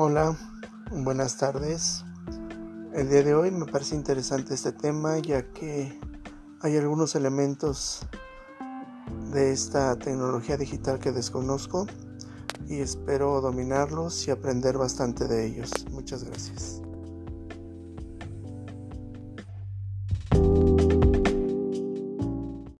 Hola, buenas tardes. El día de hoy me parece interesante este tema ya que hay algunos elementos de esta tecnología digital que desconozco y espero dominarlos y aprender bastante de ellos. Muchas gracias.